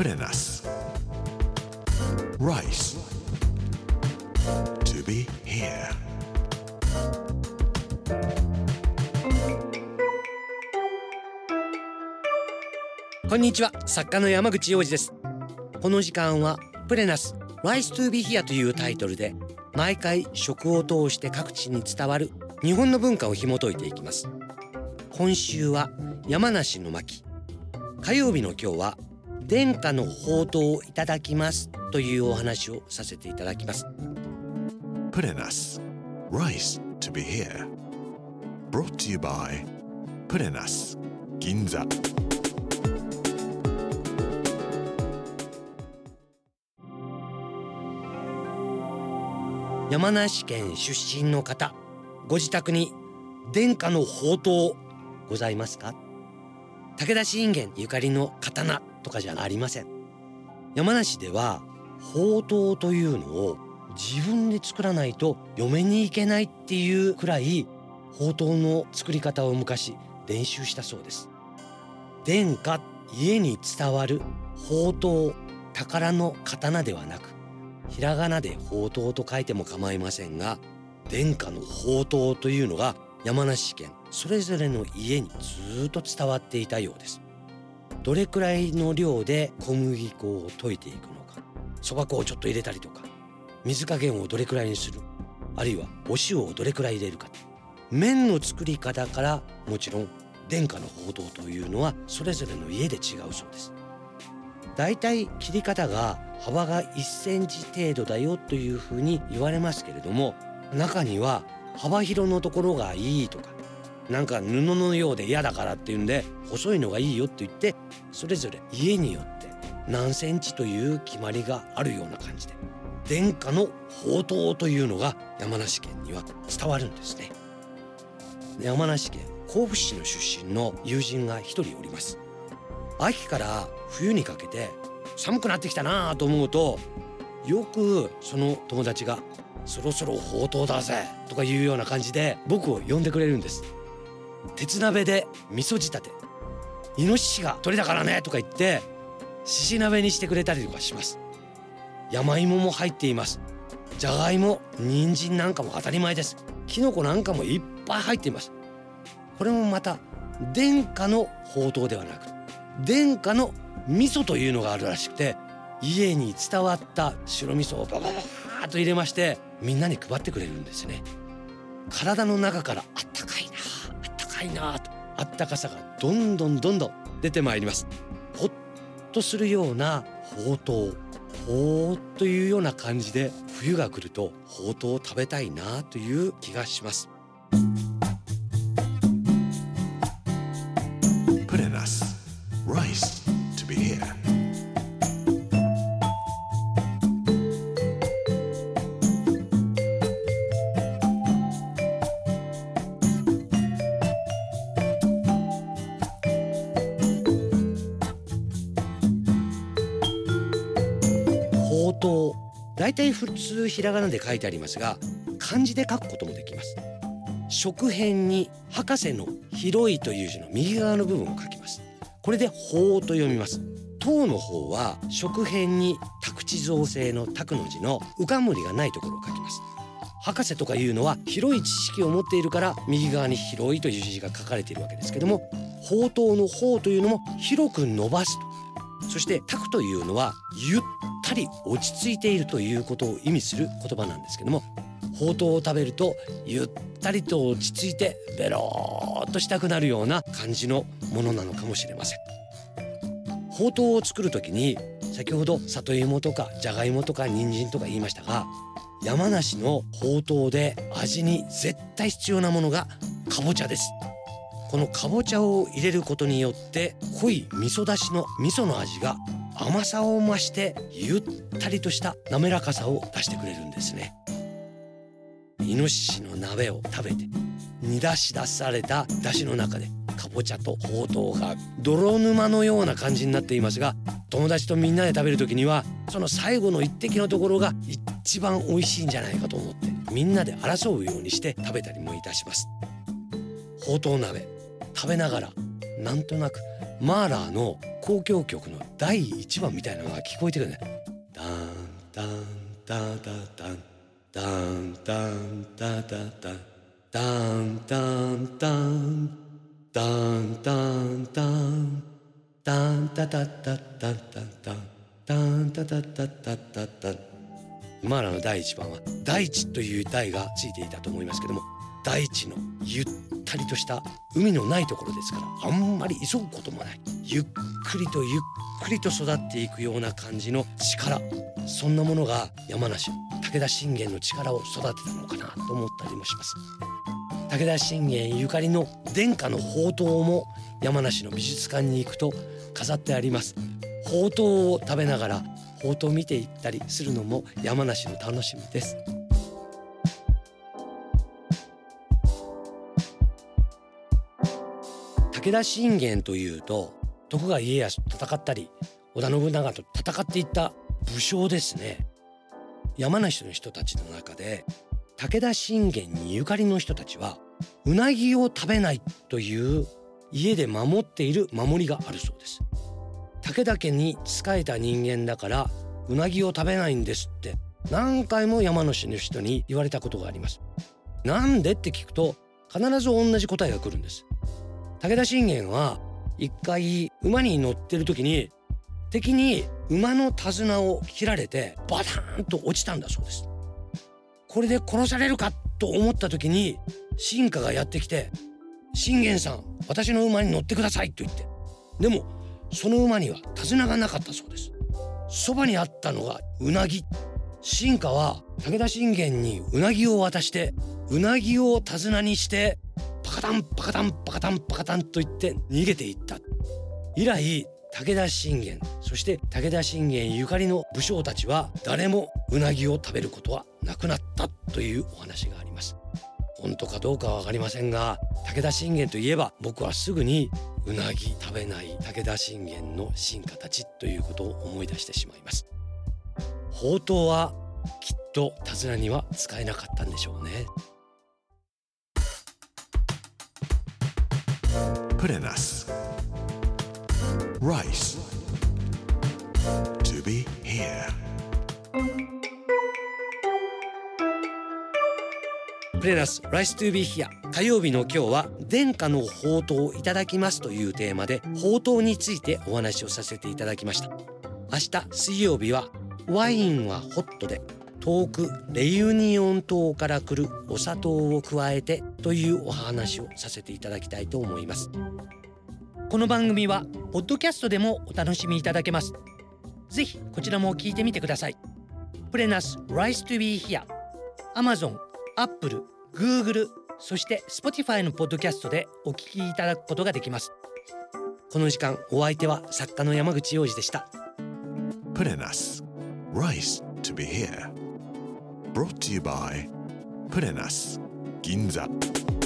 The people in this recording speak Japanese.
プレナス Rice To be here. こんにちは。作家の山口洋二です。この時間はプレナス Rise to be here というタイトルで毎回食を通して各地に伝わる日本の文化を紐解いていきます。今週は山梨の巻。火曜日の今日は殿下の宝刀をいただきますというお話をさせていただきます。プレナス Rice to be here. Brought to you by プレナス銀座山梨県出身の方ご自宅に殿下の宝刀ございますか？武田信玄ゆかりの刀とかじゃありません。山梨では宝刀というのを自分で作らないと嫁に行けないっていうくらい宝刀の作り方を昔練習したそうです。殿下家に伝わる宝刀宝の刀ではなくひらがなで宝刀と書いても構いませんが殿下の宝刀というのが山梨県それぞれの家にずっと伝わっていたようです。どれくらいの量で小麦粉を溶いていくのか。そば粉をちょっと入れたりとか。水加減をどれくらいにする。あるいはお塩をどれくらい入れるか。麺の作り方からもちろん殿下の宝刀というのはそれぞれの家で違うそうです。だいたい切り方が幅が1センチ程度だよというふうに言われますけれども中には幅広のところがいいとかなんか布のようで嫌だからっていうんで細いのがいいよって言ってそれぞれ家によって何センチという決まりがあるような感じで殿下の宝刀というのが山梨県には伝わるんですね。山梨県甲府市の出身の友人が一人おります。秋から冬にかけて寒くなってきたなと思うとよくその友達が「そろそろ宝刀だぜ」とかいうような感じで僕を呼んでくれるんです。鉄鍋で味噌仕立て。イノシシが鳥だからねとか言って獅子鍋にしてくれたりとかします。山芋も入っています。じゃがいも人参なんかも当たり前です。きのこなんかもいっぱい入っています。これもまた殿下の宝刀ではなく殿下の味噌というのがあるらしくて家に伝わった白味噌をババババーと入れましてみんなに配ってくれるんですね。体の中からあったかいな。たいなと。あったかさがどんどんどんどん出てまいります。ほっとするような宝刀ほーっというような感じで冬が来るとほうとうを食べたいなという気がします。大体普通ひらがなで書いてありますが漢字で書くこともできます。食辺に博士の広いという字の右側の部分を書きます。これで法と読みます。塔の方は食辺に宅地造成の宅の字の浮かむりがないところを書きます。博士とかいうのは広い知識を持っているから右側に広いという字が書かれているわけですけども宝刀の方というのも広く伸ばすと。そして宅というのはゆったり落ち着いているということを意味する言葉なんですけどもほうとうを食べるとゆったりと落ち着いてベローっとしたくなるような感じのものなのかもしれません。ほうとうを作る時に先ほど里芋とかじゃがいもとか人参とか言いましたが山梨のほうとうで味に絶対必要なものがかぼちゃです。このかぼちゃを入れることによって濃い味噌だしの味噌の味が甘さを増してゆったりとした滑らかさを出してくれるんですね。イノシシの鍋を食べて煮出し出された出汁の中でかぼちゃとほうとうが泥沼のような感じになっていますが友達とみんなで食べる時にはその最後の一滴のところが一番美味しいんじゃないかと思ってみんなで争うようにして食べたりもいたします。ほうとう鍋食べながらなんとなくマーラーの交響曲の第1番みたいなのが聞こえてくるね。ダンダンダダダンダンダンダダダンダンダンダンダンダンダンダンダダダダダダンダンダダダダダダンマーラの第1番は大地という台がついていたと思いますけども大地のゆったりとした海のないところですからあんまり急ぐこともない。ゆっくりとゆっくりと育っていくような感じの力。そんなものが山梨武田信玄の力を育てたのかなと思ったりもします。武田信玄ゆかりの殿下の宝刀も山梨の美術館に行くと飾ってあります。宝刀を食べながら宝刀を見ていったりするのも山梨の楽しみです。武田信玄というと徳川家康と戦ったり織田信長と戦っていった武将ですね。山梨の人たちの中で武田信玄にゆかりの人たちはうなぎを食べないという家で守っている守りがあるそうです。武田家に仕えた人間だからうなぎを食べないんですって何回も山梨の人に言われたことがあります。なんでって聞くと必ず同じ答えが来るんです。武田信玄は一回馬に乗ってる時に敵に馬の手綱を切られてバターンと落ちたんだそうです。これで殺されるかと思った時に進化がやってきて「信玄さん私の馬に乗ってください」と言って。でもその馬には手綱がなかったそうです。そばにあったのがうなぎ。進化は武田信玄にうなぎを渡してうなぎを手綱にしてパカタンパカタンパカタンパカタンと言って逃げていった。以来武田信玄そして武田信玄ゆかりの武将たちは誰もうなぎを食べることはなくなったというお話があります。本当かどうかは分かりませんが武田信玄といえば僕はすぐにうなぎ食べない武田信玄の進化たちということを思い出してしまいます。宝刀はきっと手綱には使えなかったんでしょうね。Put in us. Rice. To be here. プレナス Rice to be here 火曜日の今日は殿下の宝刀をいただきますというテーマで宝刀についてお話をさせていただきました明日水曜日はワインはホットで遠くレユニオン島から来るお砂糖を加えてというお話をさせていただきたいと思います。この番組はポッドキャストでもお楽しみいただけます。ぜひこちらも聞いてみてください。プレナス Rice to be here Amazon、Apple、Google そして Spotify のポッドキャストでお聞きいただくことができます。この時間お相手は作家の山口洋二でした。Put in us. Rice to be here. Brought to you by us. Ginza.